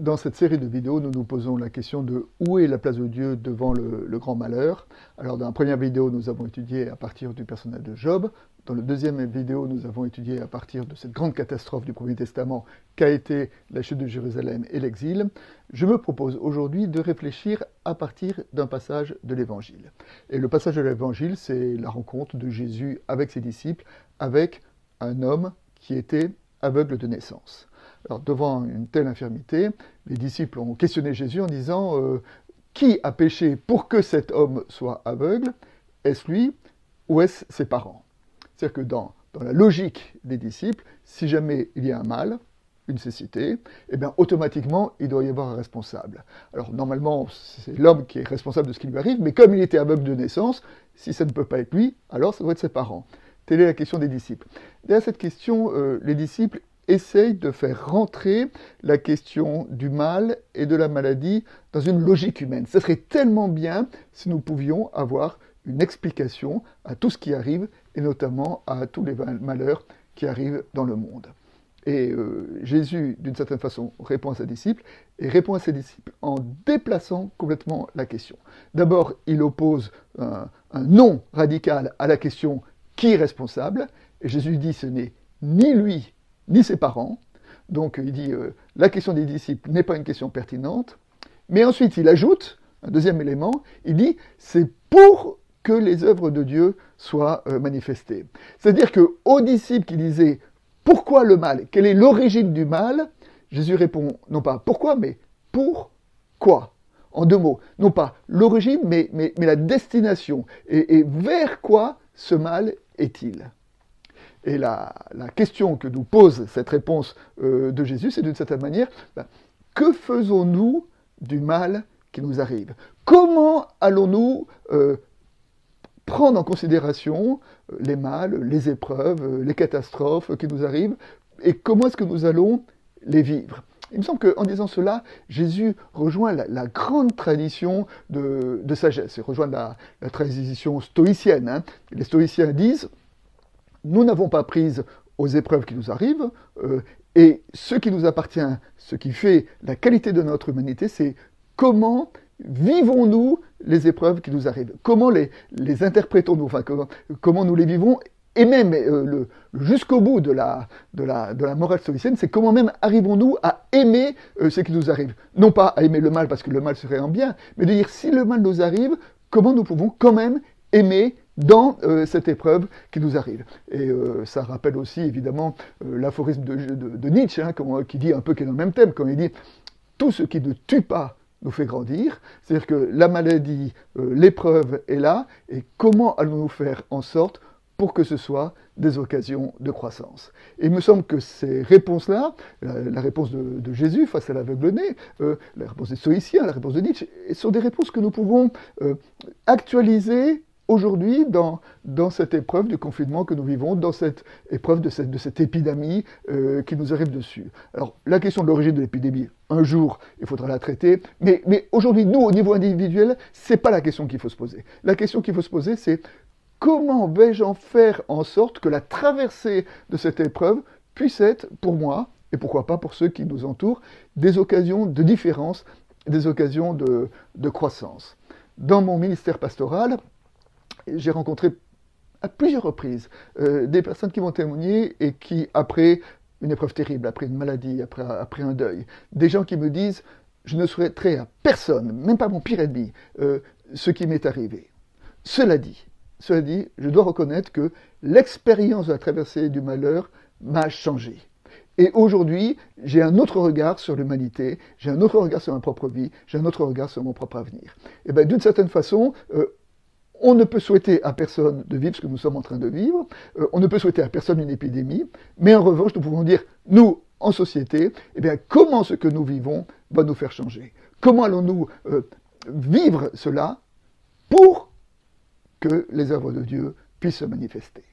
Dans cette série de vidéos, nous nous posons la question de où est la place de Dieu devant le, grand malheur. Alors dans la première vidéo, nous avons étudié à partir du personnage de Job. Dans la deuxième vidéo, nous avons étudié à partir de cette grande catastrophe du Premier Testament qu'a été la chute de Jérusalem et l'exil. Je me propose aujourd'hui de réfléchir à partir d'un passage de l'Évangile. Et le passage de l'Évangile, c'est la rencontre de Jésus avec ses disciples, avec un homme qui était aveugle de naissance. Alors, devant une telle infirmité, les disciples ont questionné Jésus en disant euh, Qui a péché pour que cet homme soit aveugle? Est-ce lui ou est-ce ses parents? C'est-à-dire que dans, la logique des disciples, si jamais il y a un mal, une cécité, eh bien automatiquement il doit y avoir un responsable. Alors normalement c'est l'homme qui est responsable de ce qui lui arrive, mais comme il était aveugle de naissance, si ça ne peut pas être lui, alors ça doit être ses parents. Telle est la question des disciples. Derrière cette question, euh, les disciples essaye de faire rentrer la question du mal et de la maladie dans une logique humaine. Ce serait tellement bien si nous pouvions avoir une explication à tout ce qui arrive, et notamment à tous les malheurs qui arrivent dans le monde. Et euh, Jésus, d'une certaine façon, répond à ses disciples, et répond à ses disciples en déplaçant complètement la question. D'abord, il oppose un, un non radical à la question qui est responsable, et Jésus dit ce n'est ni lui ni ses parents. Donc il dit euh, la question des disciples n'est pas une question pertinente. Mais ensuite il ajoute un deuxième élément, il dit c'est pour que les œuvres de Dieu soient euh, manifestées. C'est-à-dire que aux disciples qui disaient pourquoi le mal, quelle est l'origine du mal, Jésus répond non pas pourquoi, mais pourquoi. En deux mots, non pas l'origine, mais, mais, la destination. et vers quoi ce mal est-il? Et la, question que nous pose cette réponse euh, de Jésus, c'est d'une certaine manière, ben, que faisons-nous du mal qui nous arrive? Comment allons-nous euh, prendre en considération euh, les mâles, les épreuves, les catastrophes qui nous arrivent, et comment est-ce que nous allons les vivre? Il me semble qu'en disant cela, Jésus rejoint la, grande tradition de, sagesse, il rejoint la, tradition stoïcienne. Hein. Les stoïciens disent nous n'avons pas prise aux épreuves qui nous arrivent, euh, et ce qui nous appartient, ce qui fait la qualité de notre humanité, c'est comment vivons-nous les épreuves qui nous arrivent? Comment les, interprétons-nous? Enfin, comment, nous les vivons? Et même euh, jusqu'au bout de la, morale stoïcienne, c'est comment même arrivons-nous à aimer euh, ce qui nous arrive? Non pas à aimer le mal parce que le mal serait en bien, mais de dire si le mal nous arrive, comment nous pouvons quand même aimer dans euh, cette épreuve qui nous arrive. Et euh, ça rappelle aussi évidemment euh, l'aphorisme de, Nietzsche, hein, qui dit un peu qui est dans le même thème, quand il dit tout ce qui ne tue pas nous fait grandir, c'est-à-dire que la maladie, l'épreuve est là, et comment allons-nous faire en sorte pour que ce soit des occasions de croissance? Et il me semble que ces réponses-là, la, réponse de, Jésus face à l'aveugle-né, la réponse des stoïciens, la réponse de Nietzsche, sont des réponses que nous pouvons actualiser aujourd'hui dans, cette épreuve du confinement que nous vivons, dans cette épreuve de cette, épidémie euh, qui nous arrive dessus. Alors, la question de l'origine de l'épidémie, un jour, il faudra la traiter, mais, aujourd'hui, nous, au niveau individuel, c'est pas la question qu'il faut se poser. La question qu'il faut se poser, c'est comment vais-je en faire en sorte que la traversée de cette épreuve puisse être, pour moi, et pourquoi pas pour ceux qui nous entourent, des occasions de différence, des occasions de croissance. Dans mon ministère pastoral, j'ai rencontré à plusieurs reprises euh, des personnes qui m'ont témoigné et qui, après une épreuve terrible, après une maladie, après, après un deuil, des gens qui me disent je ne souhaiterais à personne, même pas mon pire ennemi, euh, ce qui m'est arrivé. Cela dit, cela dit, je dois reconnaître que l'expérience de la traversée du malheur m'a changé. Et aujourd'hui, j'ai un autre regard sur l'humanité, j'ai un autre regard sur ma propre vie, j'ai un autre regard sur mon propre avenir. Et bien, d'une certaine façon, euh, on ne peut souhaiter à personne de vivre ce que nous sommes en train de vivre, euh, on ne peut souhaiter à personne une épidémie, mais en revanche, nous pouvons dire, nous, en société, eh comment ce que nous vivons va nous faire changer? Comment allons-nous euh, vivre cela pour que les œuvres de Dieu puissent se manifester?